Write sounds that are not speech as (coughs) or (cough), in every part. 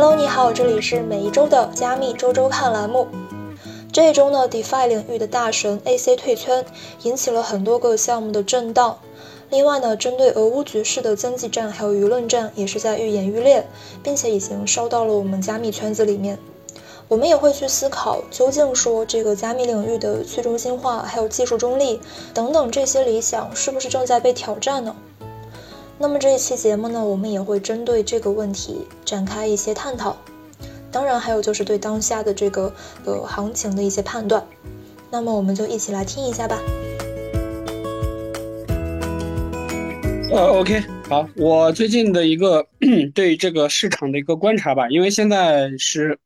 Hello，你好，这里是每一周的加密周周看栏目。这一周呢，DeFi 领域的大神 AC 退圈，引起了很多个项目的震荡。另外呢，针对俄乌局势的经济战还有舆论战，也是在愈演愈烈，并且已经烧到了我们加密圈子里面。我们也会去思考，究竟说这个加密领域的去中心化，还有技术中立等等这些理想，是不是正在被挑战呢？那么这一期节目呢，我们也会针对这个问题展开一些探讨。当然，还有就是对当下的这个呃行情的一些判断。那么我们就一起来听一下吧。呃，OK，好，我最近的一个 (clears throat) 对这个市场的一个观察吧，因为现在是。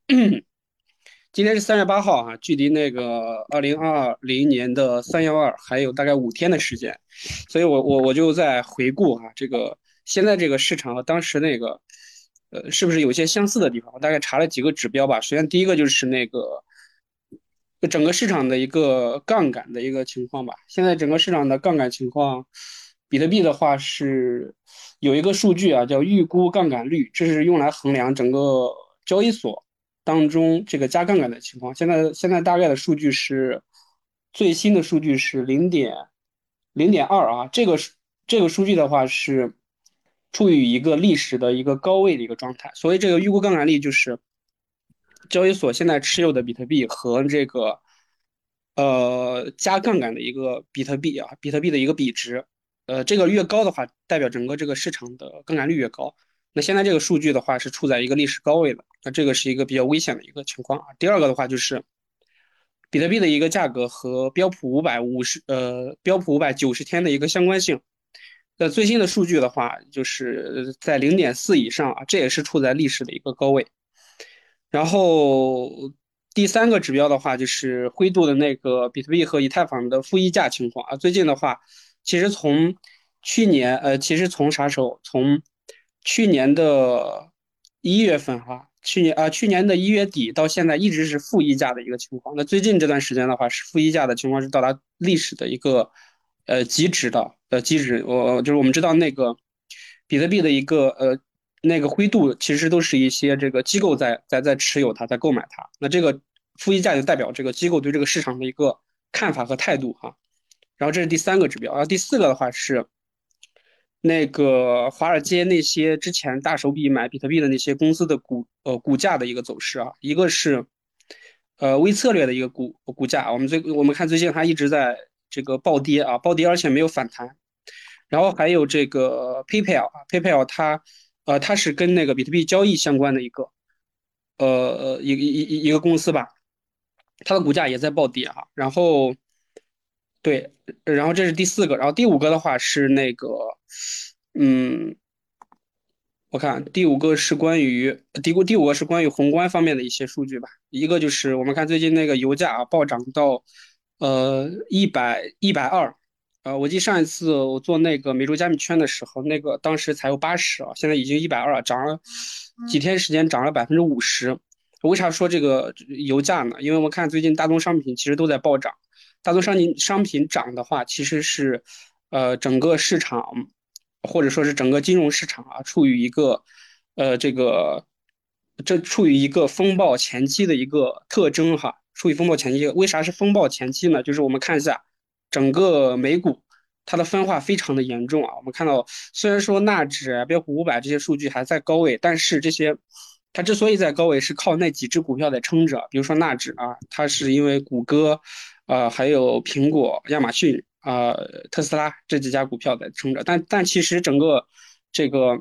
今天是三月八号啊，距离那个二零二零年的三幺二还有大概五天的时间，所以我我我就在回顾啊，这个现在这个市场和当时那个，呃，是不是有些相似的地方？我大概查了几个指标吧。首先第一个就是那个整个市场的一个杠杆的一个情况吧。现在整个市场的杠杆情况，比特币的话是有一个数据啊，叫预估杠杆率，这是用来衡量整个交易所。当中这个加杠杆的情况，现在现在大概的数据是最新的数据是零点零点二啊，这个这个数据的话是处于一个历史的一个高位的一个状态，所以这个预估杠杆率就是交易所现在持有的比特币和这个呃加杠杆的一个比特币啊，比特币的一个比值，呃，这个越高的话，代表整个这个市场的杠杆率越高。那现在这个数据的话是处在一个历史高位的，那这个是一个比较危险的一个情况啊。第二个的话就是，比特币的一个价格和标普五百五十呃标普五百九十天的一个相关性，那最新的数据的话就是在零点四以上啊，这也是处在历史的一个高位。然后第三个指标的话就是灰度的那个比特币和以太坊的负溢价情况啊，最近的话其实从去年呃其实从啥时候从去年的一月份，哈，去年啊，去年的一月底到现在一直是负溢价的一个情况。那最近这段时间的话，是负溢价的情况是到达历史的一个呃极值的呃极值。我就是我们知道那个比特币的一个呃那个灰度，其实都是一些这个机构在在在持有它，在购买它。那这个负溢价就代表这个机构对这个市场的一个看法和态度哈。然后这是第三个指标，然后第四个的话是。那个华尔街那些之前大手笔买比特币的那些公司的股呃股价的一个走势啊，一个是呃微策略的一个股股价，我们最我们看最近它一直在这个暴跌啊，暴跌而且没有反弹。然后还有这个 PayPal，PayPal 它呃它是跟那个比特币交易相关的一个呃一一一一个公司吧，它的股价也在暴跌啊。然后对，然后这是第四个，然后第五个的话是那个。嗯，我看第五个是关于第五第五个是关于宏观方面的一些数据吧。一个就是我们看最近那个油价啊暴涨到呃一百一百二，呃，我记得上一次我做那个美洲加密圈的时候，那个当时才有八十啊，现在已经一百二了，涨了几天时间涨了百分之五十。为啥说这个油价呢？因为我们看最近大宗商品其实都在暴涨，大宗商品商品涨的话，其实是。呃，整个市场或者说是整个金融市场啊，处于一个呃这个这处于一个风暴前期的一个特征哈，处于风暴前期。为啥是风暴前期呢？就是我们看一下整个美股，它的分化非常的严重啊。我们看到，虽然说纳指、标普五百这些数据还在高位，但是这些它之所以在高位，是靠那几只股票在撑着。比如说纳指啊，它是因为谷歌，呃，还有苹果、亚马逊。啊，特斯拉这几家股票在撑着，但但其实整个这个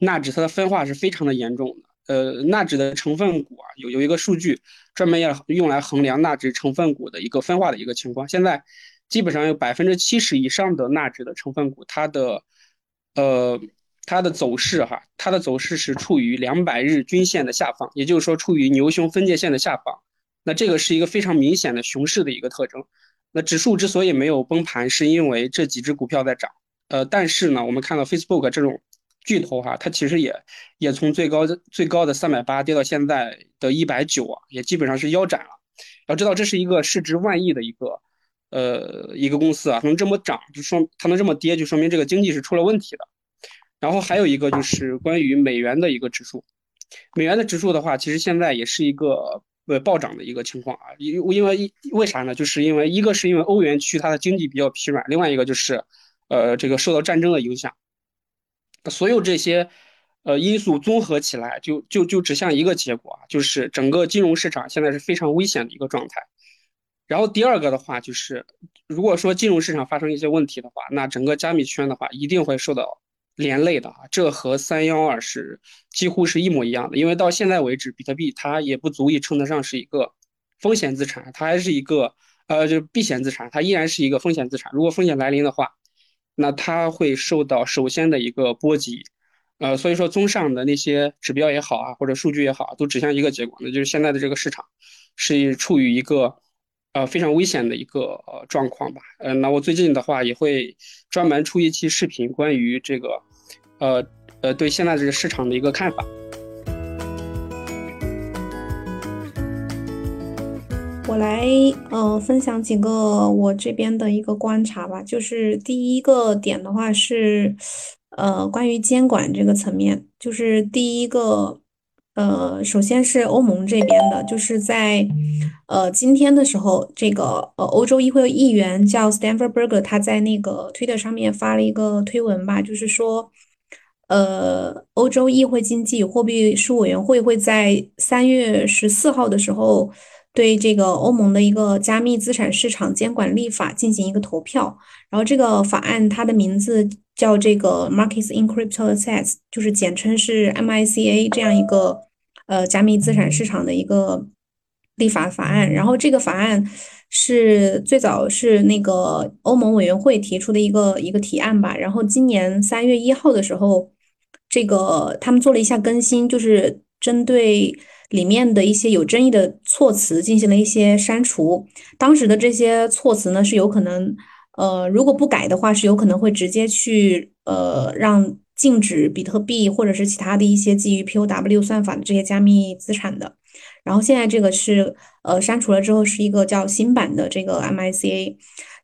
纳指它的分化是非常的严重的。呃，纳指的成分股啊，有有一个数据专门要用来衡量纳指成分股的一个分化的一个情况。现在基本上有百分之七十以上的纳指的成分股，它的呃它的走势哈，它的走势是处于两百日均线的下方，也就是说处于牛熊分界线的下方。那这个是一个非常明显的熊市的一个特征。那指数之所以没有崩盘，是因为这几只股票在涨。呃，但是呢，我们看到 Facebook 这种巨头哈，它其实也也从最高的最高的三百八跌到现在的一百九啊，也基本上是腰斩了。要知道，这是一个市值万亿的一个呃一个公司啊，能这么涨，就说它能这么跌，就说明这个经济是出了问题的。然后还有一个就是关于美元的一个指数，美元的指数的话，其实现在也是一个呃暴涨的一个情况啊，因因为为啥呢？就是因为一个是因为欧元区它的经济比较疲软，另外一个就是呃这个受到战争的影响，所有这些呃因素综合起来，就就就指向一个结果啊，就是整个金融市场现在是非常危险的一个状态。然后第二个的话就是，如果说金融市场发生一些问题的话，那整个加密圈的话一定会受到。连累的啊，这和三幺二是几乎是一模一样的。因为到现在为止，比特币它也不足以称得上是一个风险资产，它还是一个呃，就是避险资产，它依然是一个风险资产。如果风险来临的话，那它会受到首先的一个波及。呃，所以说，综上的那些指标也好啊，或者数据也好，都指向一个结果，那就是现在的这个市场是处于一个。呃，非常危险的一个呃状况吧。呃，那我最近的话也会专门出一期视频，关于这个，呃呃，对现在这个市场的一个看法。我来呃分享几个我这边的一个观察吧。就是第一个点的话是，呃，关于监管这个层面，就是第一个。呃，首先是欧盟这边的，就是在呃今天的时候，这个呃欧洲议会议员叫 Stanford Berger，他在那个推特上面发了一个推文吧，就是说，呃，欧洲议会经济与货币事务委员会会在三月十四号的时候对这个欧盟的一个加密资产市场监管立法进行一个投票，然后这个法案它的名字。叫这个 Markets in Crypto Assets，就是简称是 MICA 这样一个呃加密资产市场的一个立法法案。然后这个法案是最早是那个欧盟委员会提出的一个一个提案吧。然后今年三月一号的时候，这个他们做了一下更新，就是针对里面的一些有争议的措辞进行了一些删除。当时的这些措辞呢是有可能。呃，如果不改的话，是有可能会直接去呃让禁止比特币或者是其他的一些基于 POW 算法的这些加密资产的。然后现在这个是呃删除了之后是一个叫新版的这个 MICA，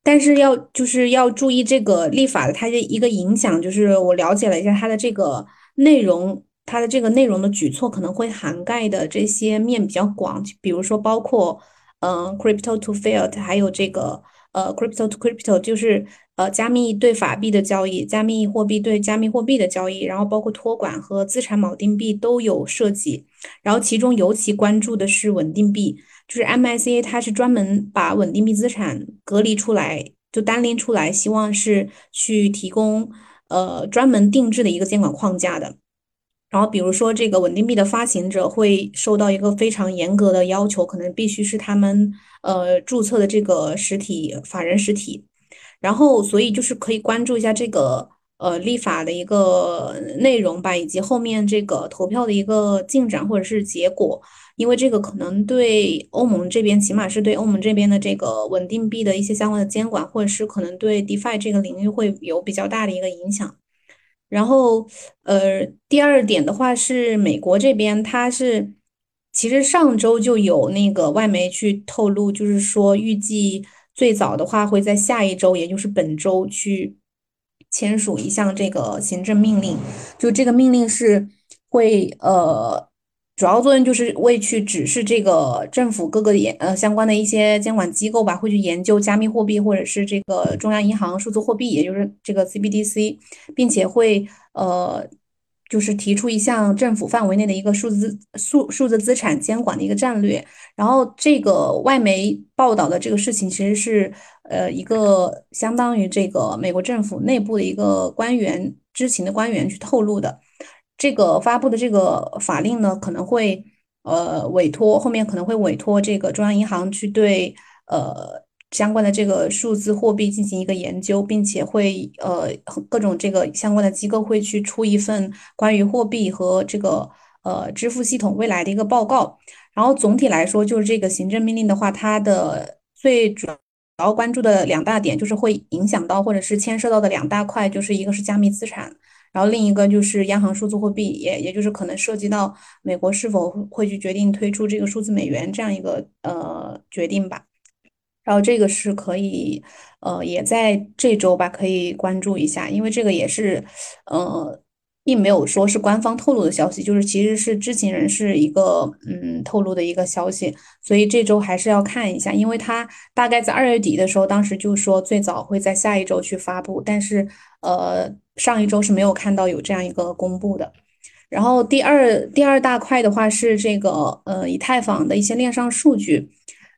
但是要就是要注意这个立法的它的一个影响，就是我了解了一下它的这个内容，它的这个内容的举措可能会涵盖的这些面比较广，比如说包括嗯 Crypto to Fiat，还有这个。呃，crypto to crypto 就是呃加密对法币的交易，加密货币对加密货币的交易，然后包括托管和资产锚定币都有涉及。然后其中尤其关注的是稳定币，就是 MICA 它是专门把稳定币资产隔离出来，就单拎出来，希望是去提供呃专门定制的一个监管框架的。然后比如说这个稳定币的发行者会受到一个非常严格的要求，可能必须是他们。呃，注册的这个实体法人实体，然后所以就是可以关注一下这个呃立法的一个内容吧，以及后面这个投票的一个进展或者是结果，因为这个可能对欧盟这边，起码是对欧盟这边的这个稳定币的一些相关的监管，或者是可能对 DeFi 这个领域会有比较大的一个影响。然后呃，第二点的话是美国这边，它是。其实上周就有那个外媒去透露，就是说预计最早的话会在下一周，也就是本周去签署一项这个行政命令。就这个命令是会呃，主要作用就是为去指示这个政府各个研呃相关的一些监管机构吧，会去研究加密货币或者是这个中央银行数字货币，也就是这个 CBDC，并且会呃。就是提出一项政府范围内的一个数字数数字资产监管的一个战略，然后这个外媒报道的这个事情其实是呃一个相当于这个美国政府内部的一个官员知情的官员去透露的，这个发布的这个法令呢可能会呃委托后面可能会委托这个中央银行去对呃。相关的这个数字货币进行一个研究，并且会呃各种这个相关的机构会去出一份关于货币和这个呃支付系统未来的一个报告。然后总体来说，就是这个行政命令的话，它的最主要关注的两大点就是会影响到或者是牵涉到的两大块，就是一个是加密资产，然后另一个就是央行数字货币，也也就是可能涉及到美国是否会去决定推出这个数字美元这样一个呃决定吧。然后这个是可以，呃，也在这周吧，可以关注一下，因为这个也是，呃，并没有说是官方透露的消息，就是其实是知情人士一个嗯透露的一个消息，所以这周还是要看一下，因为他大概在二月底的时候，当时就说最早会在下一周去发布，但是呃上一周是没有看到有这样一个公布的。然后第二第二大块的话是这个呃以太坊的一些链上数据。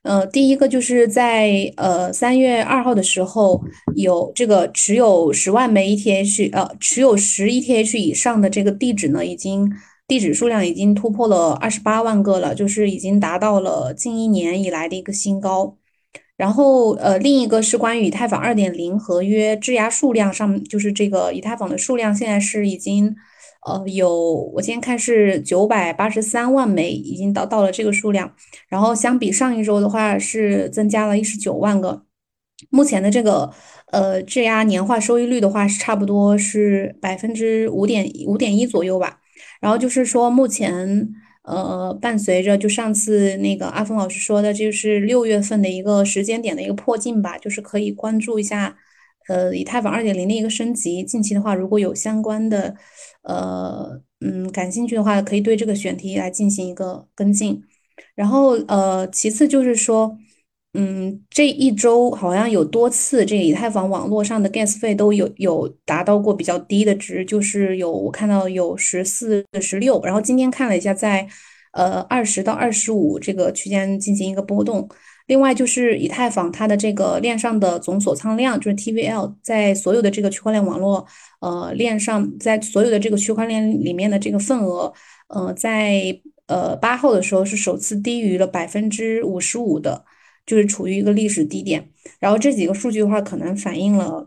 呃，第一个就是在呃三月二号的时候，有这个持有十万枚 ETH，呃，持有十 ETH 以上的这个地址呢，已经地址数量已经突破了二十八万个了，就是已经达到了近一年以来的一个新高。然后呃，另一个是关于以太坊二点零合约质押数量上，就是这个以太坊的数量现在是已经。呃，有我今天看是九百八十三万枚，已经到到了这个数量。然后相比上一周的话，是增加了一十九万个。目前的这个呃质押年化收益率的话，是差不多是百分之五点五点一左右吧。然后就是说，目前呃伴随着就上次那个阿峰老师说的，就是六月份的一个时间点的一个破镜吧，就是可以关注一下呃以太坊二点零的一个升级。近期的话，如果有相关的。呃，嗯，感兴趣的话，可以对这个选题来进行一个跟进。然后，呃，其次就是说，嗯，这一周好像有多次，这以太坊网络上的 gas 费都有有达到过比较低的值，就是有我看到有十四、十六，然后今天看了一下，在呃二十到二十五这个区间进行一个波动。另外就是以太坊它的这个链上的总锁仓量，就是 TVL，在所有的这个区块链网络，呃，链上，在所有的这个区块链里面的这个份额，呃，在呃八号的时候是首次低于了百分之五十五的，就是处于一个历史低点。然后这几个数据的话，可能反映了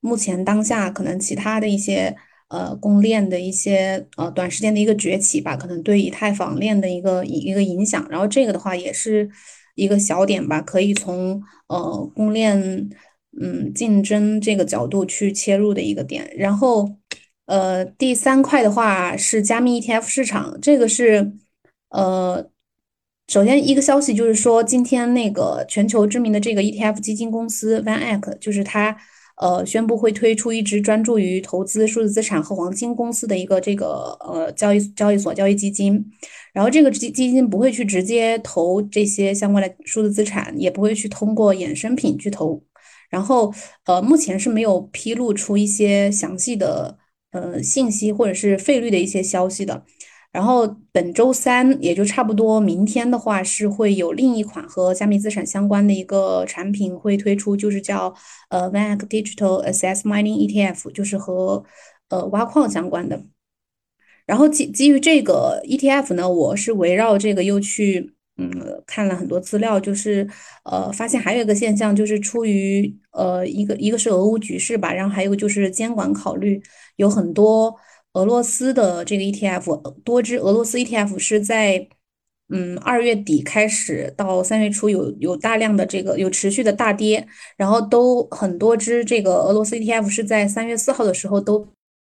目前当下可能其他的一些呃公链的一些呃短时间的一个崛起吧，可能对以太坊链的一个一个影响。然后这个的话也是。一个小点吧，可以从呃公链嗯竞争这个角度去切入的一个点。然后呃第三块的话是加密 ETF 市场，这个是呃首先一个消息就是说今天那个全球知名的这个 ETF 基金公司 Van Eck 就是它呃宣布会推出一支专注于投资数字资产和黄金公司的一个这个呃交易交易所交易基金。然后这个基基金不会去直接投这些相关的数字资产，也不会去通过衍生品去投。然后，呃，目前是没有披露出一些详细的呃信息或者是费率的一些消息的。然后本周三，也就差不多明天的话，是会有另一款和加密资产相关的一个产品会推出，就是叫呃 Van Eck Digital Asset Mining ETF，就是和呃挖矿相关的。然后基基于这个 ETF 呢，我是围绕这个又去嗯看了很多资料，就是呃发现还有一个现象，就是出于呃一个一个是俄乌局势吧，然后还有就是监管考虑，有很多俄罗斯的这个 ETF，多只俄罗斯 ETF 是在嗯二月底开始到三月初有有大量的这个有持续的大跌，然后都很多只这个俄罗斯 ETF 是在三月四号的时候都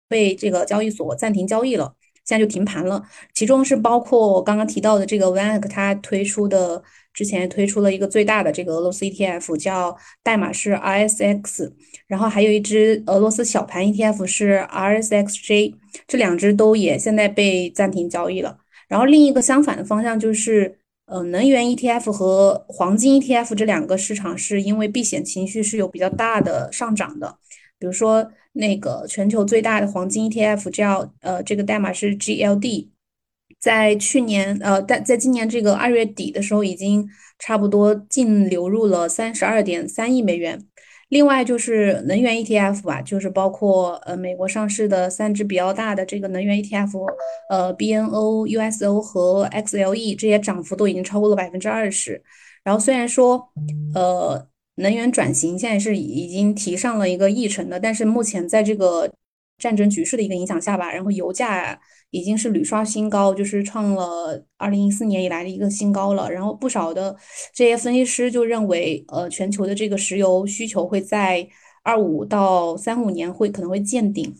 被这个交易所暂停交易了。现在就停盘了，其中是包括我刚刚提到的这个 Vanek，它推出的之前推出了一个最大的这个俄罗斯 ETF，叫代码是 RSX，然后还有一只俄罗斯小盘 ETF 是 RSXJ，这两只都也现在被暂停交易了。然后另一个相反的方向就是，呃，能源 ETF 和黄金 ETF 这两个市场是因为避险情绪是有比较大的上涨的，比如说。那个全球最大的黄金 ETF 叫呃，这个代码是 GLD，在去年呃，在在今年这个二月底的时候，已经差不多净流入了三十二点三亿美元。另外就是能源 ETF 吧，就是包括呃美国上市的三只比较大的这个能源 ETF，呃 BNO、USO 和 XLE 这些涨幅都已经超过了百分之二十。然后虽然说呃。能源转型现在是已经提上了一个议程的，但是目前在这个战争局势的一个影响下吧，然后油价已经是屡刷新高，就是创了二零一四年以来的一个新高了。然后不少的这些分析师就认为，呃，全球的这个石油需求会在二五到三五年会可能会见顶。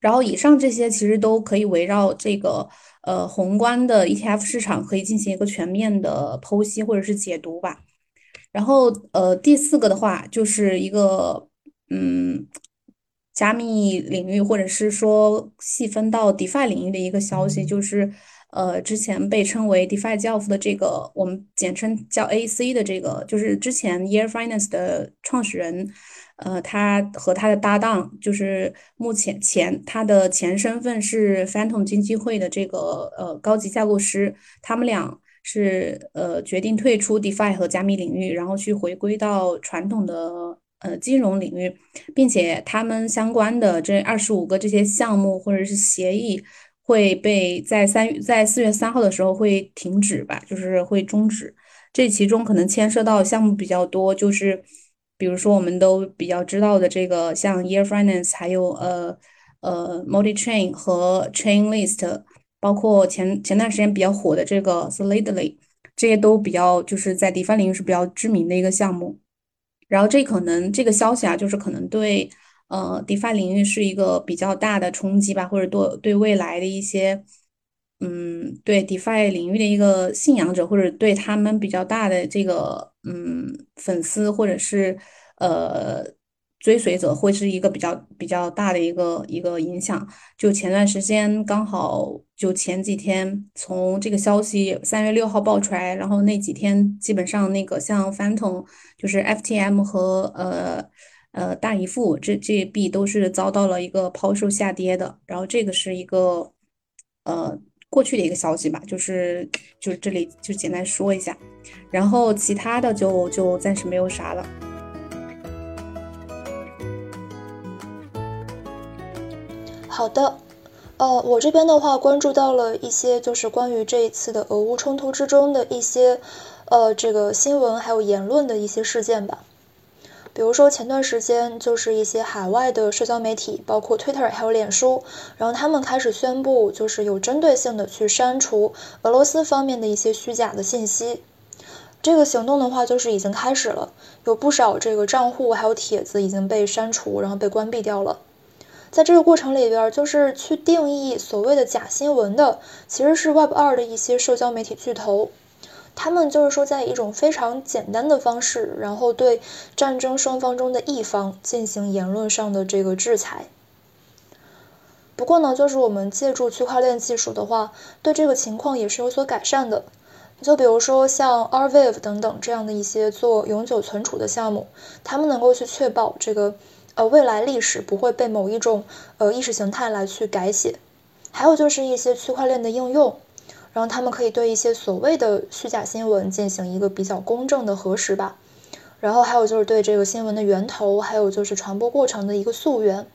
然后以上这些其实都可以围绕这个呃宏观的 ETF 市场可以进行一个全面的剖析或者是解读吧。然后，呃，第四个的话就是一个，嗯，加密领域，或者是说细分到 DeFi 领域的一个消息，就是呃，之前被称为 DeFi 教父的这个，我们简称叫 AC 的这个，就是之前 Year Finance 的创始人，呃，他和他的搭档，就是目前前他的前身份是 Phantom 经济会的这个呃高级架构师，他们俩是呃决定退出 DeFi 和加密领域，然后去回归到传统的。呃，金融领域，并且他们相关的这二十五个这些项目或者是协议会被在三在四月三号的时候会停止吧，就是会终止。这其中可能牵涉到项目比较多，就是比如说我们都比较知道的这个，像 Year Finance，还有呃呃 Multi Chain 和 Chainlist，包括前前段时间比较火的这个 Solidly，这些都比较就是在 DeFi 领域是比较知名的一个项目。然后这可能这个消息啊，就是可能对呃 DeFi 领域是一个比较大的冲击吧，或者对对未来的一些嗯对 DeFi 领域的一个信仰者，或者对他们比较大的这个嗯粉丝或者是呃。追随者会是一个比较比较大的一个一个影响。就前段时间刚好就前几天从这个消息三月六号爆出来，然后那几天基本上那个像 Phantom 就是 FTM 和呃呃大姨父这这币都是遭到了一个抛售下跌的。然后这个是一个呃过去的一个消息吧，就是就是这里就简单说一下，然后其他的就就暂时没有啥了。好的，呃，我这边的话关注到了一些，就是关于这一次的俄乌冲突之中的一些，呃，这个新闻还有言论的一些事件吧。比如说前段时间，就是一些海外的社交媒体，包括 Twitter 还有脸书，然后他们开始宣布，就是有针对性的去删除俄罗斯方面的一些虚假的信息。这个行动的话，就是已经开始了，有不少这个账户还有帖子已经被删除，然后被关闭掉了。在这个过程里边，就是去定义所谓的假新闻的，其实是 Web 二的一些社交媒体巨头，他们就是说在一种非常简单的方式，然后对战争双方中的一方进行言论上的这个制裁。不过呢，就是我们借助区块链技术的话，对这个情况也是有所改善的。就比如说像 Arweave 等等这样的一些做永久存储的项目，他们能够去确保这个。呃，未来历史不会被某一种呃意识形态来去改写，还有就是一些区块链的应用，然后他们可以对一些所谓的虚假新闻进行一个比较公正的核实吧，然后还有就是对这个新闻的源头，还有就是传播过程的一个溯源，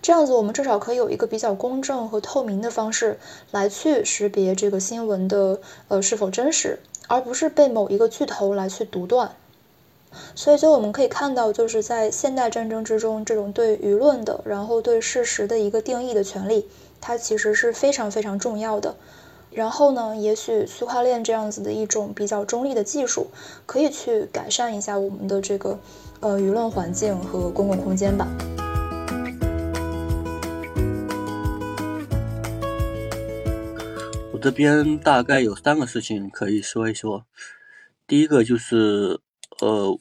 这样子我们至少可以有一个比较公正和透明的方式来去识别这个新闻的呃是否真实，而不是被某一个巨头来去独断。所以，就我们可以看到，就是在现代战争之中，这种对舆论的，然后对事实的一个定义的权利，它其实是非常非常重要的。然后呢，也许区块链这样子的一种比较中立的技术，可以去改善一下我们的这个呃舆论环境和公共空间吧。我这边大概有三个事情可以说一说，第一个就是。呃，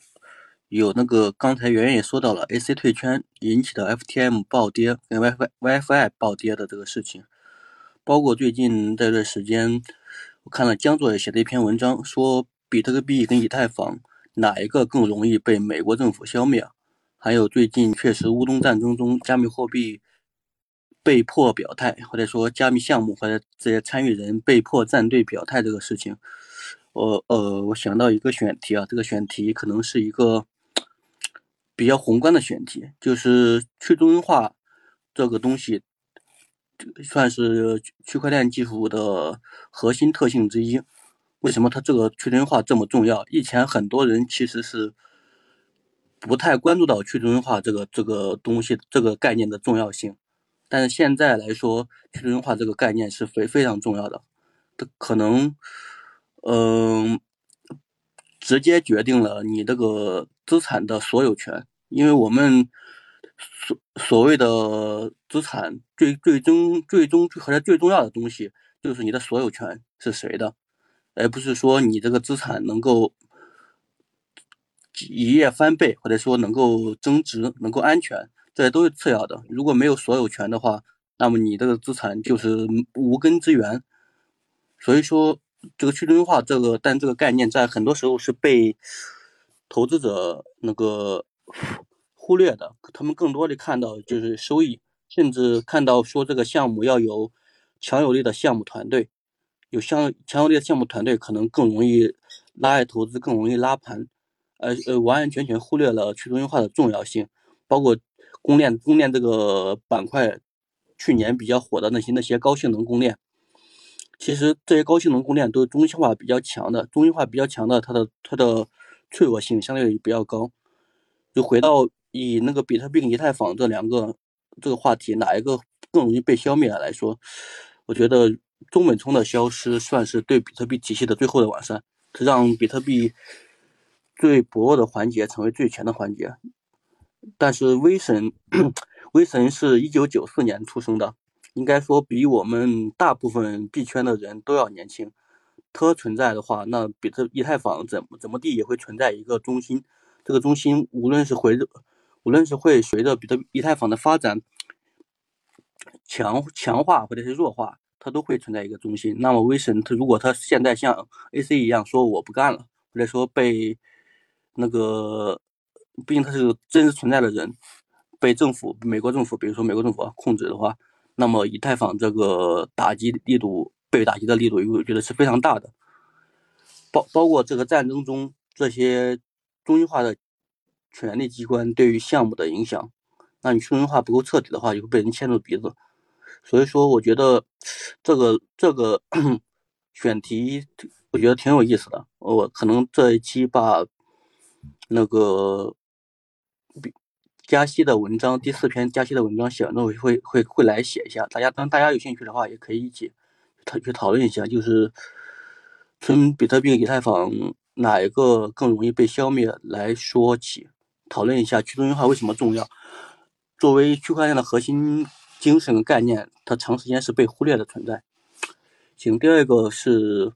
有那个刚才圆圆也说到了，AC 退圈引起的 FTM 暴跌跟 WiFi WiFi 暴跌的这个事情，包括最近这段时间，我看了江作也写的一篇文章，说比特币跟以太坊哪一个更容易被美国政府消灭？还有最近确实乌东战争中加密货币被迫表态，或者说加密项目或者这些参与人被迫站队表态这个事情。我呃，我想到一个选题啊，这个选题可能是一个比较宏观的选题，就是去中心化这个东西，算是区块链技术的核心特性之一。为什么它这个去中心化这么重要？以前很多人其实是不太关注到去中心化这个这个东西这个概念的重要性，但是现在来说，去中心化这个概念是非非常重要的，它可能。嗯，直接决定了你这个资产的所有权，因为我们所所谓的资产最最终最终或者最重要的东西，就是你的所有权是谁的，而不是说你这个资产能够一夜翻倍，或者说能够增值、能够安全，这些都是次要的。如果没有所有权的话，那么你这个资产就是无根之源。所以说，这个去中心化这个，但这个概念在很多时候是被投资者那个忽略的。他们更多的看到就是收益，甚至看到说这个项目要有强有力的项目团队，有相强有力的项目团队可能更容易拉爱投资，更容易拉盘。呃呃，完完全全忽略了去中心化的重要性，包括供链供链这个板块，去年比较火的那些那些高性能供链，其实这些高性能供电都是中心化比较强的，中心化比较强的，它的它的脆弱性相对比较高。就回到以那个比特币以太坊这两个这个话题，哪一个更容易被消灭来说，我觉得中本聪的消失算是对比特币体系的最后的完善，它让比特币。最薄弱的环节成为最强的环节，但是威神，(coughs) 威神是一九九四年出生的，应该说比我们大部分币圈的人都要年轻。它存在的话，那比特以太坊怎么怎么地也会存在一个中心。这个中心无论是随着，无论是会随着比特以太坊的发展强强化或者是弱化，它都会存在一个中心。那么威神，它如果它现在像 AC 一样说我不干了，或者说被那个，毕竟他是真实存在的人，被政府、美国政府，比如说美国政府控制的话，那么以太坊这个打击力度，被打击的力度，我觉得是非常大的。包包括这个战争中这些中心化的权力机关对于项目的影响，那你中心化不够彻底的话，就会被人牵住鼻子。所以说，我觉得这个这个 (clears throat) 选题，我觉得挺有意思的。我可能这一期把。那个加息的文章，第四篇加息的文章写完之后，会会会来写一下。大家当大家有兴趣的话，也可以一起讨去讨论一下，就是从比特币、以太坊哪一个更容易被消灭来说起，讨论一下去中心化为什么重要。作为区块链的核心精神概念，它长时间是被忽略的存在。行，第二个是。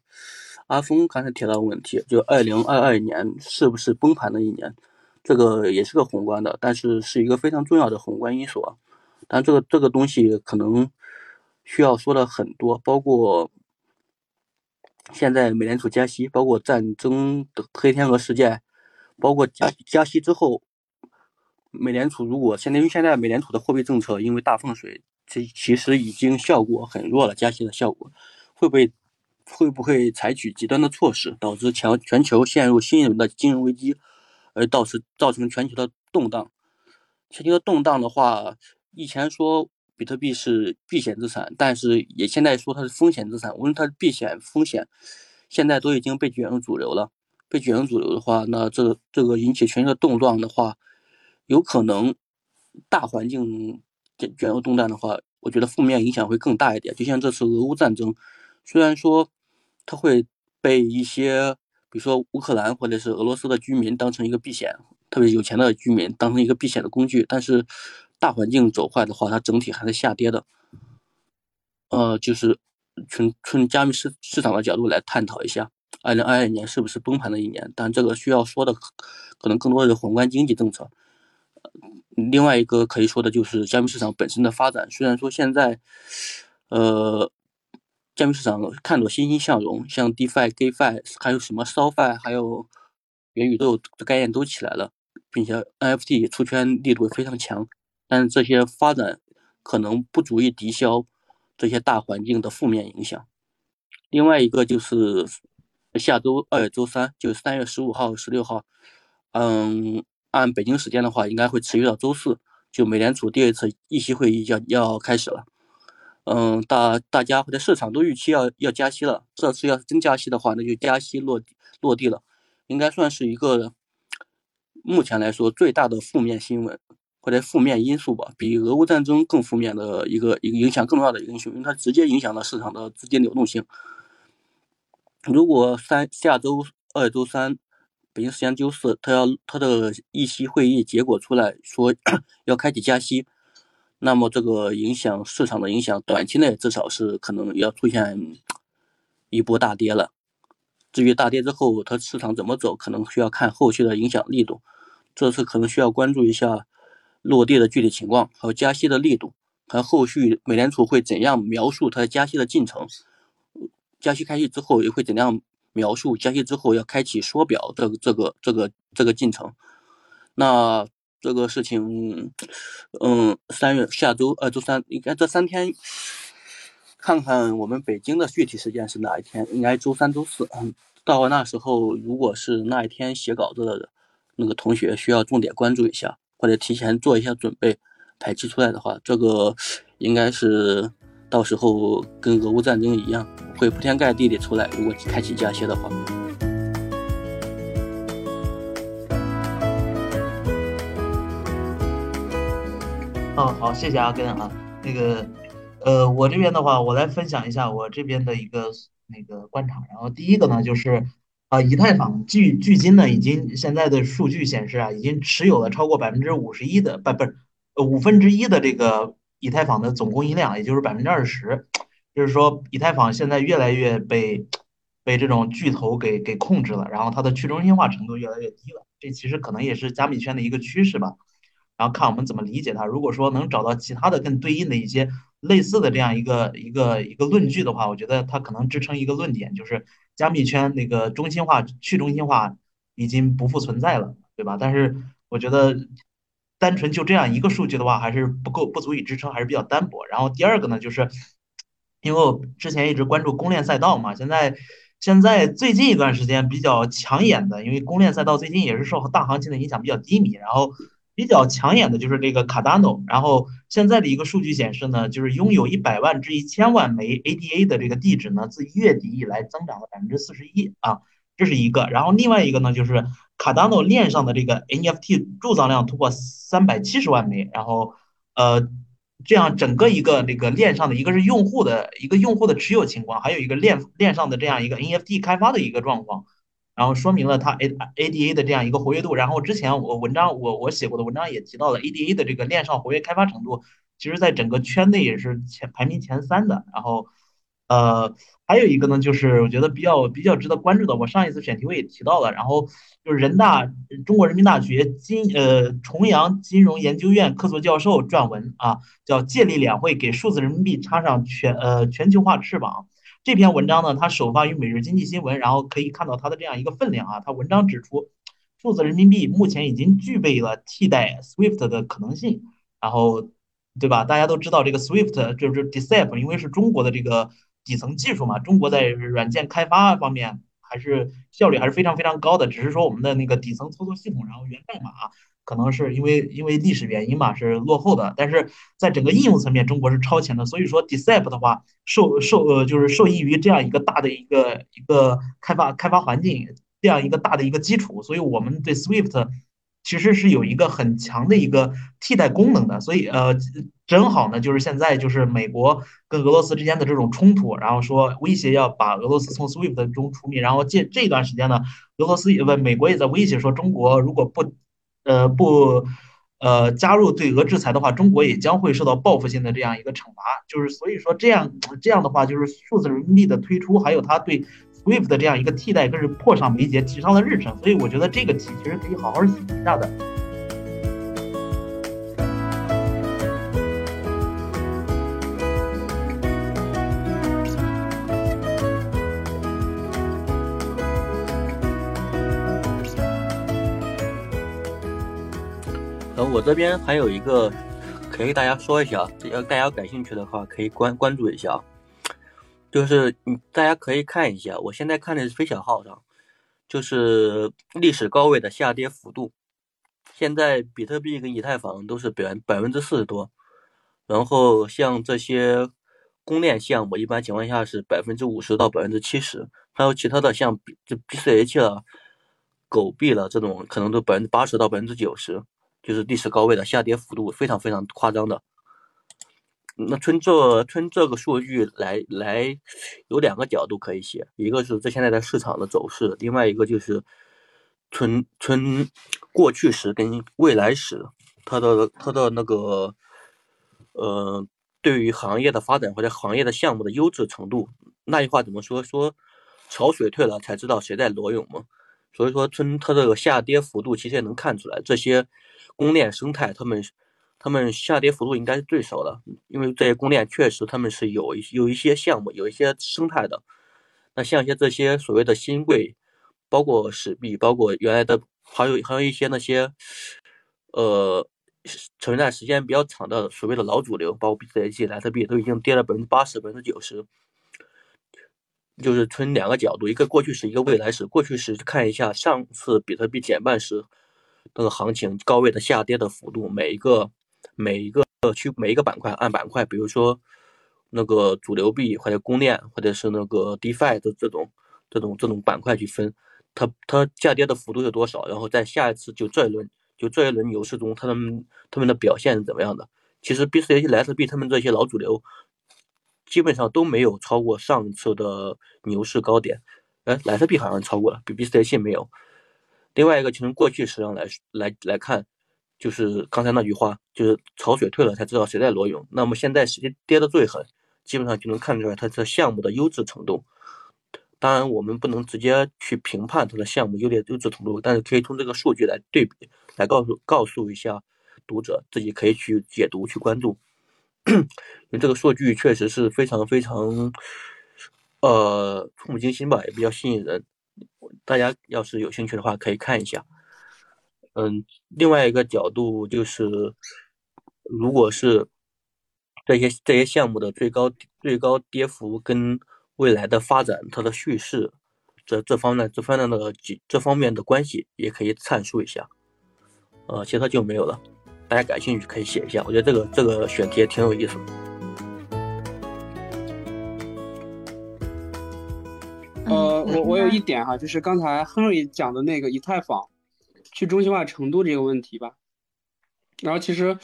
阿峰刚才提到的问题，就二零二二年是不是崩盘的一年？这个也是个宏观的，但是是一个非常重要的宏观因素啊。但这个这个东西可能需要说的很多，包括现在美联储加息，包括战争的黑天鹅事件，包括加加息之后，美联储如果现在因为现在美联储的货币政策因为大放水，其其实已经效果很弱了，加息的效果会不会？会不会采取极端的措施，导致全全球陷入新一轮的金融危机，而导致造成全球的动荡？全球的动荡的话，以前说比特币是避险资产，但是也现在说它是风险资产。无论它是避险风险，现在都已经被卷入主流了。被卷入主流的话，那这个这个引起全球的动荡的话，有可能大环境卷卷入动荡的话，我觉得负面影响会更大一点。就像这次俄乌战争，虽然说。它会被一些，比如说乌克兰或者是俄罗斯的居民当成一个避险，特别有钱的居民当成一个避险的工具。但是大环境走坏的话，它整体还是下跌的。呃，就是从从加密市市场的角度来探讨一下，二零二二年是不是崩盘的一年？但这个需要说的可能更多的是宏观经济政策。另外一个可以说的就是加密市场本身的发展。虽然说现在，呃。加密市场看着欣欣向荣，像 DeFi、GameFi，还有什么 SoFi，还有元宇宙的概念都起来了，并且 NFT 出圈力度非常强。但是这些发展可能不足以抵消这些大环境的负面影响。另外一个就是下周二、周三，就是三月十五号、十六号，嗯，按北京时间的话，应该会持续到周四，就美联储第二次议息会议要要开始了。嗯，大大家或者市场都预期要要加息了。这次要是真加息的话，那就加息落地落地了，应该算是一个目前来说最大的负面新闻或者负面因素吧，比俄乌战争更负面的一个一个影响更重要的因素，因为它直接影响了市场的资金流动性。如果三下周二、周三，北京时间周四，他要他的议息会议结果出来说 (coughs) 要开启加息。那么这个影响市场的影响，短期内至少是可能要出现一波大跌了。至于大跌之后它市场怎么走，可能需要看后续的影响力度。这次可能需要关注一下落地的具体情况，还有加息的力度，还有后续美联储会怎样描述它加息的进程，加息开启之后也会怎样描述加息之后要开启缩表这个这个这个这个进程。那这个事情，嗯，三月下周呃周三应该这三天。看看我们北京的具体时间是哪一天？应该周三、周四。嗯，到那时候，如果是那一天写稿子的那个同学，需要重点关注一下，或者提前做一下准备，排期出来的话，这个应该是到时候跟俄乌战争一样，会铺天盖地的出来。如果开启加息的话。哦，好，谢谢阿根啊，那个。呃，我这边的话，我来分享一下我这边的一个那个观察。然后第一个呢，就是啊，以太坊距距今呢，已经现在的数据显示啊，已经持有了超过百分之五十一的不不是五分之一的这个以太坊的总供应量，也就是百分之二十。就是说，以太坊现在越来越被被这种巨头给给控制了，然后它的去中心化程度越来越低了。这其实可能也是加密圈的一个趋势吧。然后看我们怎么理解它。如果说能找到其他的更对应的一些。类似的这样一个一个一个论据的话，我觉得它可能支撑一个论点，就是加密圈那个中心化、去中心化已经不复存在了，对吧？但是我觉得单纯就这样一个数据的话，还是不够，不足以支撑，还是比较单薄。然后第二个呢，就是因为我之前一直关注公链赛道嘛，现在现在最近一段时间比较抢眼的，因为公链赛道最近也是受大行情的影响比较低迷，然后。比较抢眼的就是这个 Cardano，然后现在的一个数据显示呢，就是拥有一百万至一千万枚 ADA 的这个地址呢，自一月底以来增长了百分之四十一啊，这是一个。然后另外一个呢，就是 Cardano 链上的这个 NFT 铸造量突破三百七十万枚，然后呃，这样整个一个这个链上的一个是用户的一个用户的持有情况，还有一个链链上的这样一个 NFT 开发的一个状况。然后说明了它 A A D A 的这样一个活跃度。然后之前我文章我我写过的文章也提到了 A D A 的这个链上活跃开发程度，其实在整个圈内也是前排名前三的。然后，呃，还有一个呢，就是我觉得比较比较值得关注的，我上一次选题我也提到了。然后就是人大中国人民大学金呃重阳金融研究院客座教授撰文啊，叫借力两会给数字人民币插上全呃全球化翅膀。这篇文章呢，它首发于《每日经济新闻》，然后可以看到它的这样一个分量啊。它文章指出，数字人民币目前已经具备了替代 SWIFT 的可能性，然后，对吧？大家都知道这个 SWIFT 就是 DCEP，因为是中国的这个底层技术嘛，中国在软件开发方面还是效率还是非常非常高的，只是说我们的那个底层操作系统，然后源代码。可能是因为因为历史原因嘛，是落后的，但是在整个应用层面，中国是超前的。所以说 d e c e p 的话，受受呃就是受益于这样一个大的一个一个开发开发环境，这样一个大的一个基础，所以我们对 SWIFT 其实是有一个很强的一个替代功能的。所以呃，正好呢，就是现在就是美国跟俄罗斯之间的这种冲突，然后说威胁要把俄罗斯从 SWIFT 中除名，然后借这段时间呢，俄罗斯也不美国也在威胁说，中国如果不呃不，呃加入对俄制裁的话，中国也将会受到报复性的这样一个惩罚。就是所以说这样这样的话，就是数字人民币的推出，还有它对 SWIFT 的这样一个替代，更是迫上眉睫，提上了日程。所以我觉得这个题其实可以好好想一下的。我这边还有一个可以大家说一下，要大家感兴趣的话可以关关注一下，就是你，大家可以看一下，我现在看的是飞小号上，就是历史高位的下跌幅度，现在比特币跟以太坊都是百百分之四十多，然后像这些公链项目，一般情况下是百分之五十到百分之七十，还有其他的像就 BCH 了、狗币了这种，可能都百分之八十到百分之九十。就是历史高位的下跌幅度非常非常夸张的。那从这从这个数据来来，有两个角度可以写，一个是这现在的市场的走势，另外一个就是从从过去时跟未来时，它的它的那个呃，对于行业的发展或者行业的项目的优质程度。那句话怎么说？说潮水退了才知道谁在裸泳嘛。所以说从它这个下跌幅度，其实也能看出来这些。公链生态，他们他们下跌幅度应该是最少的，因为这些公链确实他们是有一有一些项目，有一些生态的。那像一些这些所谓的新贵，包括史币，包括原来的，还有还有一些那些，呃，存在时间比较长的所谓的老主流，包括 BTC、莱特币，都已经跌了百分之八十、百分之九十。就是从两个角度，一个过去时，一个未来时。过去时看一下上次比特币减半时那个行情高位的下跌的幅度，每一个每一个区每一个板块按板块，比如说那个主流币或者公链或者是那个 DeFi 的这种这种这种板块去分，它它下跌的幅度有多少？然后在下一次就这一轮就这一轮牛市中，他们他们的表现是怎么样的？其实 BCC、莱特币他们这些老主流。基本上都没有超过上次的牛市高点，哎，莱特币好像超过了，比 BCC 没有。另外一个，从过去实际上来来来看，就是刚才那句话，就是潮水退了才知道谁在裸泳。那么现在时间跌得最狠，基本上就能看出来它这项目的优质程度。当然，我们不能直接去评判它的项目优劣优质程度，但是可以从这个数据来对比，来告诉告诉一下读者，自己可以去解读去关注。(clears throat) 因为这个数据确实是非常非常，呃，触目惊心吧，也比较吸引人。大家要是有兴趣的话，可以看一下。嗯，另外一个角度就是，如果是这些这些项目的最高最高跌幅跟未来的发展，它的叙事，这这方面这方面的几这方面的关系，也可以阐述一下。呃，其他就没有了。大家感兴趣可以写一下，我觉得这个这个选题也挺有意思。呃，我我有一点哈，就是刚才 Henry 讲的那个以太坊去中心化程度这个问题吧。然后其实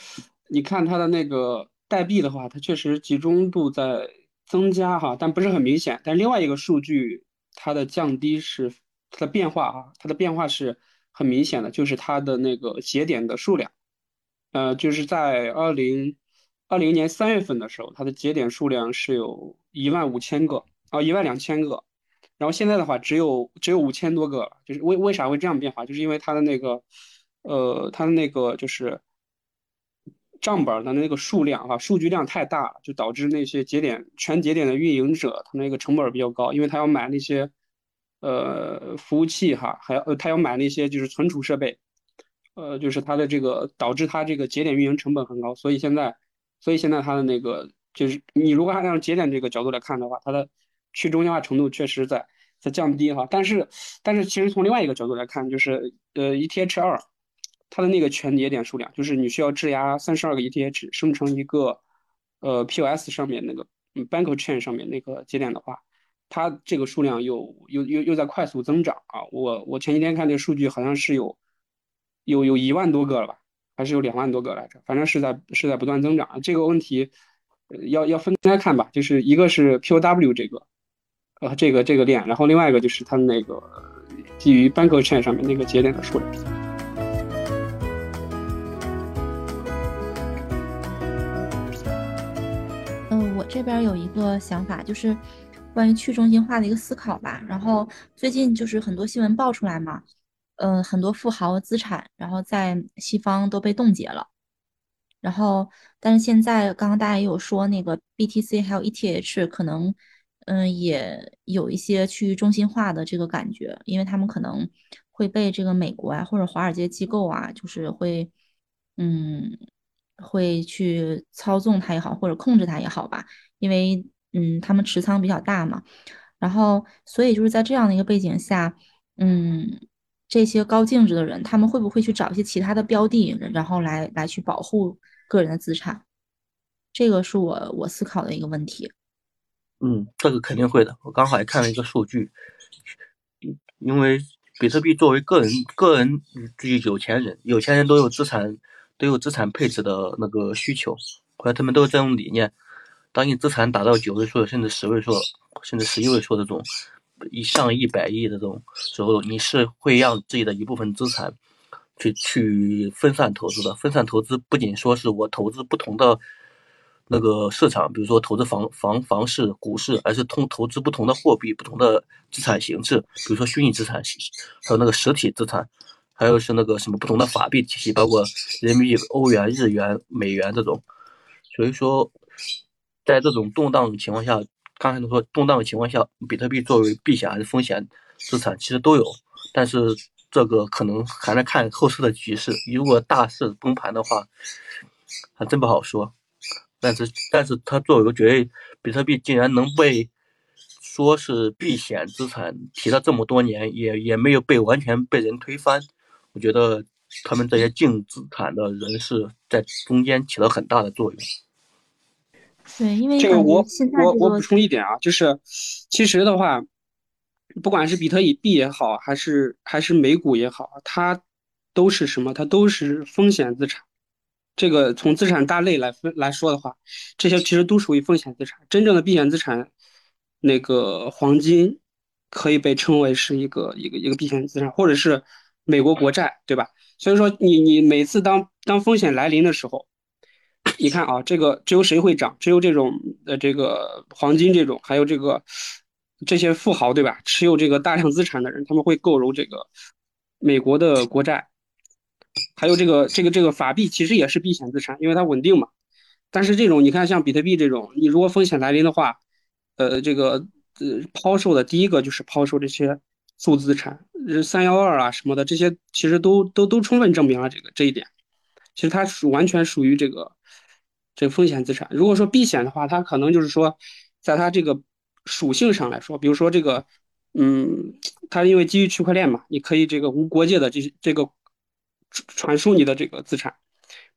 你看它的那个代币的话，它确实集中度在增加哈，但不是很明显。但另外一个数据，它的降低是它的变化啊，它的变化是很明显的，就是它的那个节点的数量。呃，就是在二零二零年三月份的时候，它的节点数量是有一万五千个啊，一万两千个。然后现在的话，只有只有五千多个。就是为为啥会这样变化？就是因为它的那个，呃，它的那个就是账本的那个数量哈，数据量太大了，就导致那些节点全节点的运营者，他那个成本比较高，因为他要买那些呃服务器哈，还要呃他要买那些就是存储设备。呃，就是它的这个导致它这个节点运营成本很高，所以现在，所以现在它的那个就是你如果按照节点这个角度来看的话，它的去中心化程度确实在在降低哈。但是，但是其实从另外一个角度来看，就是呃，ETH 二它的那个全节点数量，就是你需要质押三十二个 ETH 生成一个呃 POS 上面那个 Bank Chain 上面那个节点的话，它这个数量又又又又在快速增长啊。我我前几天看这个数据好像是有。有有一万多个了吧，还是有两万多个来着？反正是在是在不断增长。这个问题要要分开看吧，就是一个是 POW 这个，呃，这个这个链，然后另外一个就是它那个基于 Bank Chain 上面那个节点的数量。嗯，我这边有一个想法，就是关于去中心化的一个思考吧。然后最近就是很多新闻爆出来嘛。嗯，很多富豪资产，然后在西方都被冻结了。然后，但是现在刚刚大家也有说，那个 BTC 还有 ETH 可能，嗯，也有一些去中心化的这个感觉，因为他们可能会被这个美国啊或者华尔街机构啊，就是会，嗯，会去操纵它也好，或者控制它也好吧，因为嗯，他们持仓比较大嘛。然后，所以就是在这样的一个背景下，嗯。这些高净值的人，他们会不会去找一些其他的标的，然后来来去保护个人的资产？这个是我我思考的一个问题。嗯，这个肯定会的。我刚好也看了一个数据，因为比特币作为个人个人至于有钱人，有钱人都有资产都有资产配置的那个需求，或者他们都有这种理念。当你资产达到九位数甚至十位数甚至十一位数这种。一上一百亿的这种时候，你是会让自己的一部分资产去去分散投资的。分散投资不仅说是我投资不同的那个市场，比如说投资房房房市、股市，而是通投资不同的货币、不同的资产形式，比如说虚拟资产，还有那个实体资产，还有是那个什么不同的法币体系，包括人民币、欧元、日元、美元这种。所以说，在这种动荡的情况下，刚才都说动荡的情况下，比特币作为避险还是风险资产，其实都有。但是这个可能还在看后市的局势，如果大势崩盘的话，还真不好说。但是，但是它作为，我觉得比特币竟然能被。说是避险资产，提了这么多年，也也没有被完全被人推翻。我觉得他们这些净资产的人士在中间起了很大的作用。对，因为这个我我我补充一点啊，就是其实的话，不管是比特币也好，还是还是美股也好，它都是什么？它都是风险资产。这个从资产大类来分来说的话，这些其实都属于风险资产。真正的避险资产。那个黄金可以被称为是一个一个一个避险资产，或者是美国国债，对吧？所以说，你你每次当当风险来临的时候，你看啊，这个只有谁会涨？只有这种呃这个黄金这种，还有这个这些富豪，对吧？持有这个大量资产的人，他们会购入这个美国的国债，还有这个这个这个法币，其实也是避险资产，因为它稳定嘛。但是这种你看，像比特币这种，你如果风险来临的话，呃，这个呃，抛售的第一个就是抛售这些数字资产，三幺二啊什么的，这些其实都都都充分证明了这个这一点。其实它属完全属于这个这个风险资产。如果说避险的话，它可能就是说，在它这个属性上来说，比如说这个，嗯，它因为基于区块链嘛，你可以这个无国界的这些这个传输你的这个资产，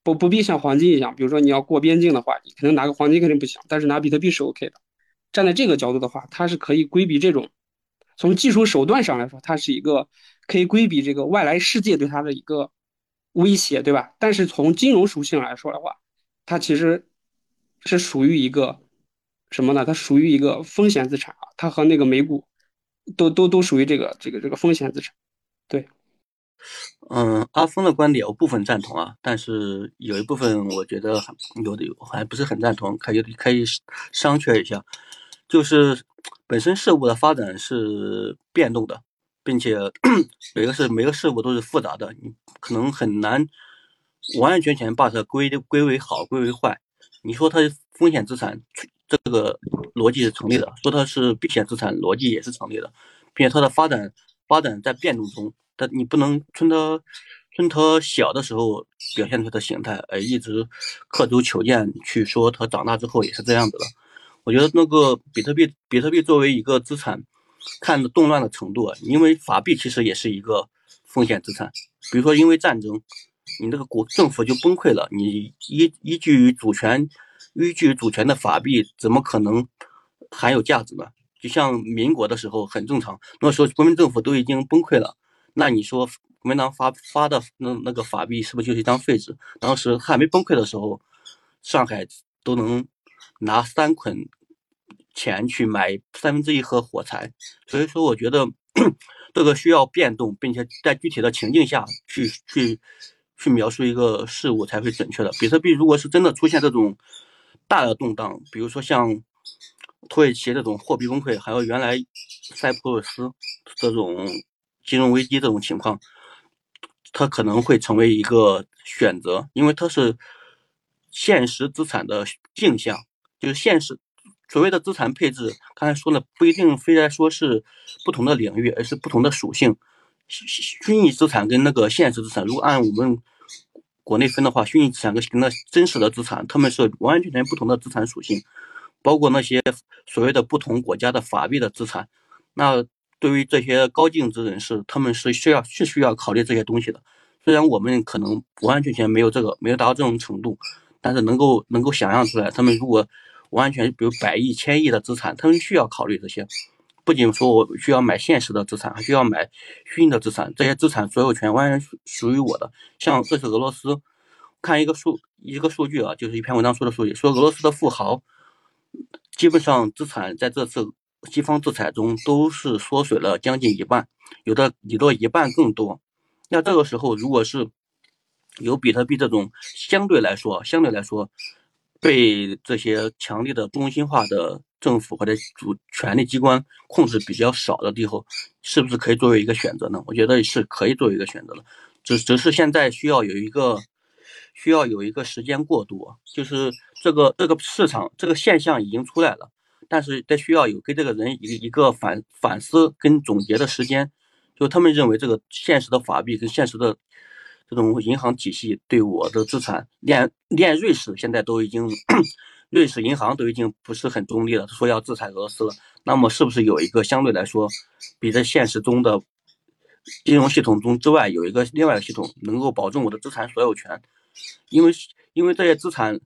不不必像黄金一样，比如说你要过边境的话，你可能拿个黄金肯定不行，但是拿比特币是 OK 的。站在这个角度的话，它是可以规避这种，从技术手段上来说，它是一个可以规避这个外来世界对它的一个威胁，对吧？但是从金融属性来说的话，它其实是属于一个什么呢？它属于一个风险资产啊，它和那个美股都都都属于这个这个这个风险资产。对，嗯，阿峰的观点我部分赞同啊，但是有一部分我觉得有的还不是很赞同，可以可以商榷一下。就是本身事物的发展是变动的，并且 (clears throat) 每个是每个事物都是复杂的，你可能很难完完全全把它归归为好，归为坏。你说它风险资产，这个逻辑是成立的；说它是避险资产，逻辑也是成立的，并且它的发展发展在变动中，但你不能从他从他小的时候表现出的形态，而一直刻舟求剑去说他长大之后也是这样子的。我觉得那个比特币，比特币作为一个资产，看动乱的程度，因为法币其实也是一个风险资产。比如说，因为战争，你那个国政府就崩溃了，你依依据主权，依据主权的法币怎么可能含有价值呢？就像民国的时候很正常，那时候国民政府都已经崩溃了，那你说国民党发发的那那个法币是不是就是一张废纸？当时还没崩溃的时候，上海都能。拿三捆钱去买三分之一盒火柴，所以说我觉得 (clears throat) 这个需要变动，并且在具体的情境下去去去描述一个事物才会准确的。比特币如果是真的出现这种大的动荡，比如说像土耳其这种货币崩溃，还有原来塞浦路斯这种金融危机这种情况，它可能会成为一个选择，因为它是现实资产的镜像。就是现实，所谓的资产配置，刚才说了，不一定非得说是不同的领域，而是不同的属性。虚虚拟资产跟那个现实资产，如果按我们国内分的话，虚拟资产跟那真实的资产，他们是完完全全不同的资产属性。包括那些所谓的不同国家的法币的资产，那对于这些高净值人士，他们是需要是需要考虑这些东西的。虽然我们可能完完全全没有这个，没有达到这种程度，但是能够能够想象出来，他们如果完全，比如百亿、千亿的资产，他们需要考虑这些。不仅说我需要买现实的资产，还需要买虚拟的资产。这些资产所有权完全属于我的。像这次俄罗斯，看一个数一个数据啊，就是一篇文章说的数据，说俄罗斯的富豪基本上资产在这次西方制裁中都是缩水了将近一半，有的有的一半更多。那这个时候，如果是有比特币这种相对来说，相对来说。被这些强力的中心化的政府或者主权力机关控制比较少的地方，是不是可以作为一个选择呢？我觉得是可以作为一个选择的。只只是现在需要有一个需要有一个时间过渡，就是这个这个市场这个现象已经出来了，但是得需要有给这个人一一个反反思跟总结的时间。就他们认为这个现实的法币跟现实的这种银行体系对我的资产，连连瑞士现在都已经，瑞士银行都已经不是很中立了，说要制裁俄罗斯了。那么是不是有一个相对来说，比在现实中的金融系统中之外有一个另外的系统，能够保证我的资产所有权？因为因为这些资产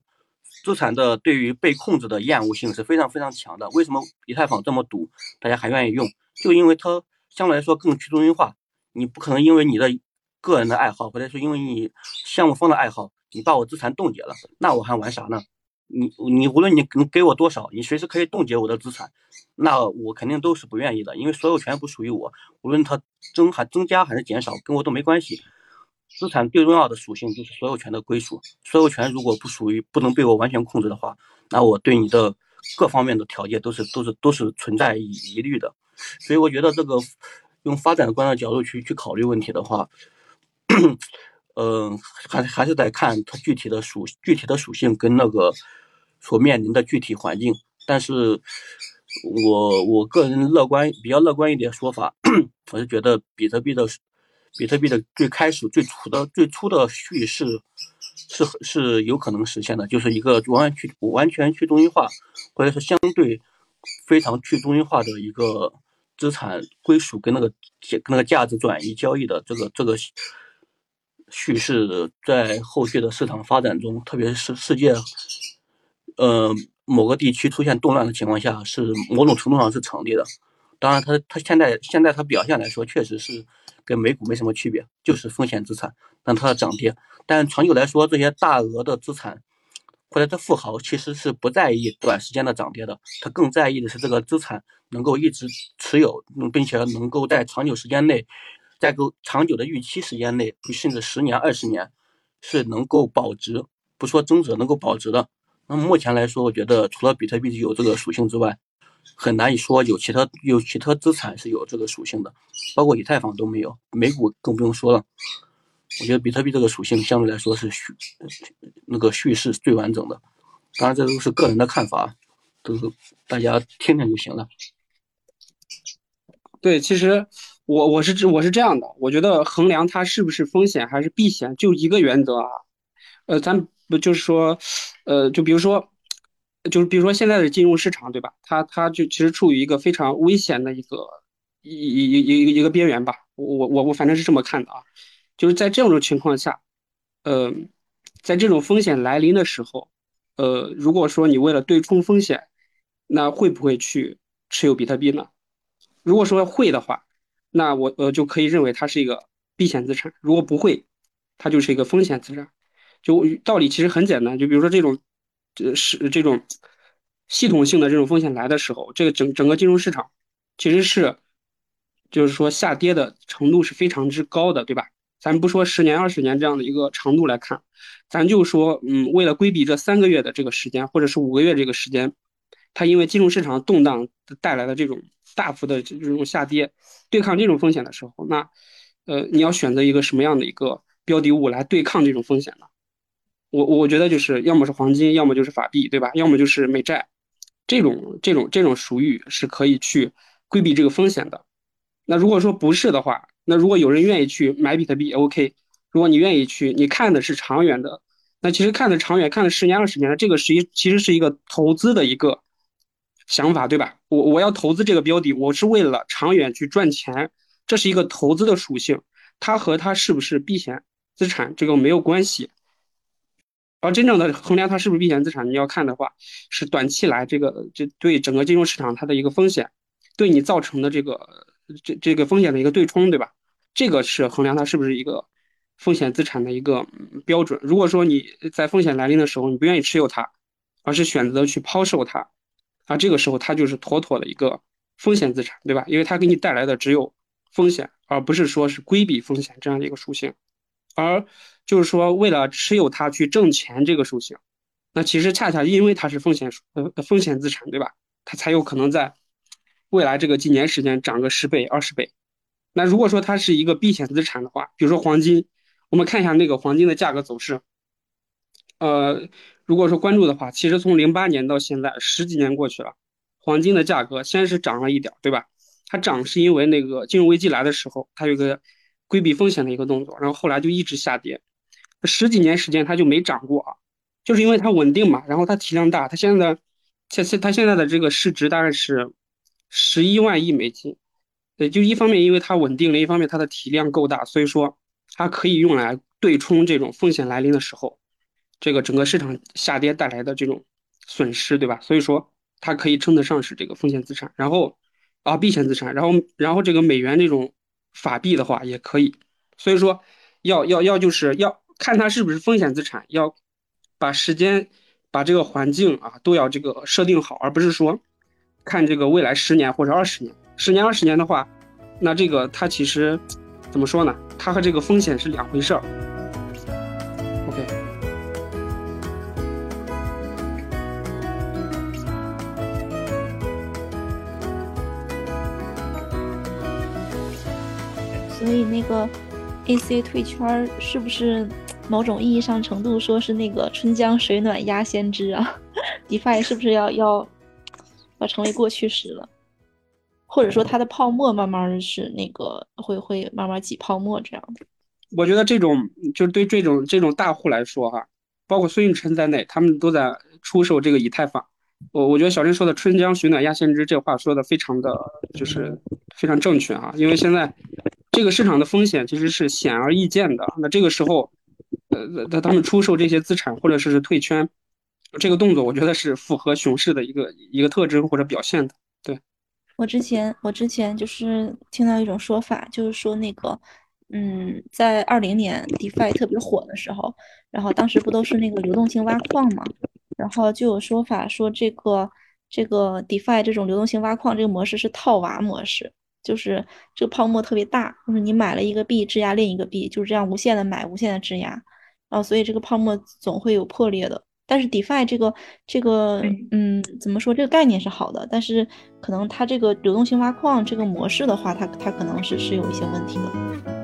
资产的对于被控制的厌恶性是非常非常强的。为什么以太坊这么堵，大家还愿意用？就因为它。相对来说更去中心化，你不可能因为你的个人的爱好，或者说因为你项目方的爱好，你把我资产冻结了，那我还玩啥呢？你你无论你能给我多少，你随时可以冻结我的资产，那我肯定都是不愿意的，因为所有权不属于我，无论它增还增加还是减少，跟我都没关系。资产最重要的属性就是所有权的归属，所有权如果不属于不能被我完全控制的话，那我对你的各方面的条件都是都是都是存在疑疑虑的。所以我觉得这个用发展观的角度去去考虑问题的话，嗯，还还是得看它具体的属具体的属性跟那个所面临的具体环境。但是，我我个人乐观比较乐观一点说法，(clears throat) 我是觉得比特币的比特币的最开始最初的最初的叙事是是有可能实现的，就是一个完全去完全去中心化，或者是相对非常去中心化的一个。资产归属跟那个跟那个价值转移交易的这个这个叙事，在后续的市场发展中，特别是世界，呃某个地区出现动乱的情况下，是某种程度上是成立的。当然，它它现在现在它表现来说，确实是跟美股没什么区别，就是风险资产，但它的涨跌。但长久来说，这些大额的资产。或者这富豪其实是不在意短时间的涨跌的，他更在意的是这个资产能够一直持有，并且能够在长久时间内，在够长久的预期时间内，甚至十年、二十年，是能够保值，不说增值，能够保值的。那么目前来说，我觉得除了比特币有这个属性之外，很难以说有其他有其他资产是有这个属性的，包括以太坊都没有，美股更不用说了。我觉得比特币这个属性相对来说是叙那个叙事最完整的，当然这都是个人的看法，都是大家听听就行了。对，其实我我是我是这样的，我觉得衡量它是不是风险还是避险，就一个原则啊，呃，咱不就是说，呃，就比如说，就是比如说现在的金融市场，对吧？它它就其实处于一个非常危险的一个一一一一一个边缘吧，我我我反正是这么看的啊。就是在这种情况下，呃，在这种风险来临的时候，呃，如果说你为了对冲风险，那会不会去持有比特币呢？如果说会的话，那我呃就可以认为它是一个避险资产；如果不会，它就是一个风险资产。就道理其实很简单，就比如说这种，这是这种系统性的这种风险来的时候，这个整整个金融市场其实是，就是说下跌的程度是非常之高的，对吧？咱不说十年、二十年这样的一个长度来看，咱就说，嗯，为了规避这三个月的这个时间，或者是五个月这个时间，它因为金融市场动荡带来的这种大幅的这种下跌，对抗这种风险的时候，那，呃，你要选择一个什么样的一个标的物来对抗这种风险呢？我我觉得就是要么是黄金，要么就是法币，对吧？要么就是美债，这种这种这种属于是可以去规避这个风险的。那如果说不是的话，那如果有人愿意去买比特币，OK。如果你愿意去，你看的是长远的，那其实看的长远，看的十年二十年的，这个实际其实是一个投资的一个想法，对吧？我我要投资这个标的，我是为了长远去赚钱，这是一个投资的属性，它和它是不是避险资产这个没有关系。而真正的衡量它是不是避险资产，你要看的话，是短期来这个这对整个金融市场它的一个风险，对你造成的这个。这这个风险的一个对冲，对吧？这个是衡量它是不是一个风险资产的一个标准。如果说你在风险来临的时候，你不愿意持有它，而是选择去抛售它，啊，这个时候它就是妥妥的一个风险资产，对吧？因为它给你带来的只有风险，而不是说是规避风险这样的一个属性。而就是说，为了持有它去挣钱这个属性，那其实恰恰因为它是风险呃风险资产，对吧？它才有可能在。未来这个几年时间涨个十倍、二十倍，那如果说它是一个避险资产的话，比如说黄金，我们看一下那个黄金的价格走势。呃，如果说关注的话，其实从零八年到现在十几年过去了，黄金的价格先是涨了一点，对吧？它涨是因为那个金融危机来的时候，它有个规避风险的一个动作，然后后来就一直下跌，十几年时间它就没涨过啊，就是因为它稳定嘛，然后它体量大，它现在的现现它现在的这个市值大概是十一万亿美金，对，就一方面因为它稳定，另一方面它的体量够大，所以说它可以用来对冲这种风险来临的时候。这个整个市场下跌带来的这种损失，对吧？所以说它可以称得上是这个风险资产，然后啊避险资产，然后然后这个美元这种法币的话也可以，所以说要要要就是要看它是不是风险资产，要把时间把这个环境啊都要这个设定好，而不是说看这个未来十年或者二十年，十年二十年的话，那这个它其实怎么说呢？它和这个风险是两回事儿。所以那个 A C 退圈是不是某种意义上程度说是那个春江水暖鸭先知啊？(laughs) DeFi 是不是要要要成为过去时了？或者说它的泡沫慢慢是那个会会慢慢挤泡沫这样的？我觉得这种就是对这种这种大户来说哈，包括孙运琛在内，他们都在出售这个以太坊。我我觉得小林说的“春江水暖鸭先知”这话说的非常的就是非常正确啊，因为现在。这个市场的风险其实是显而易见的。那这个时候，呃，那他们出售这些资产或者是退圈，这个动作，我觉得是符合熊市的一个一个特征或者表现的。对，我之前我之前就是听到一种说法，就是说那个，嗯，在二零年 DeFi 特别火的时候，然后当时不都是那个流动性挖矿嘛，然后就有说法说这个这个 DeFi 这种流动性挖矿这个模式是套娃模式。就是这个泡沫特别大，就是你买了一个币质押另一个币，就是这样无限的买，无限的质押，然后所以这个泡沫总会有破裂的。但是 DeFi 这个这个嗯，怎么说这个概念是好的，但是可能它这个流动性挖矿这个模式的话，它它可能是是有一些问题的。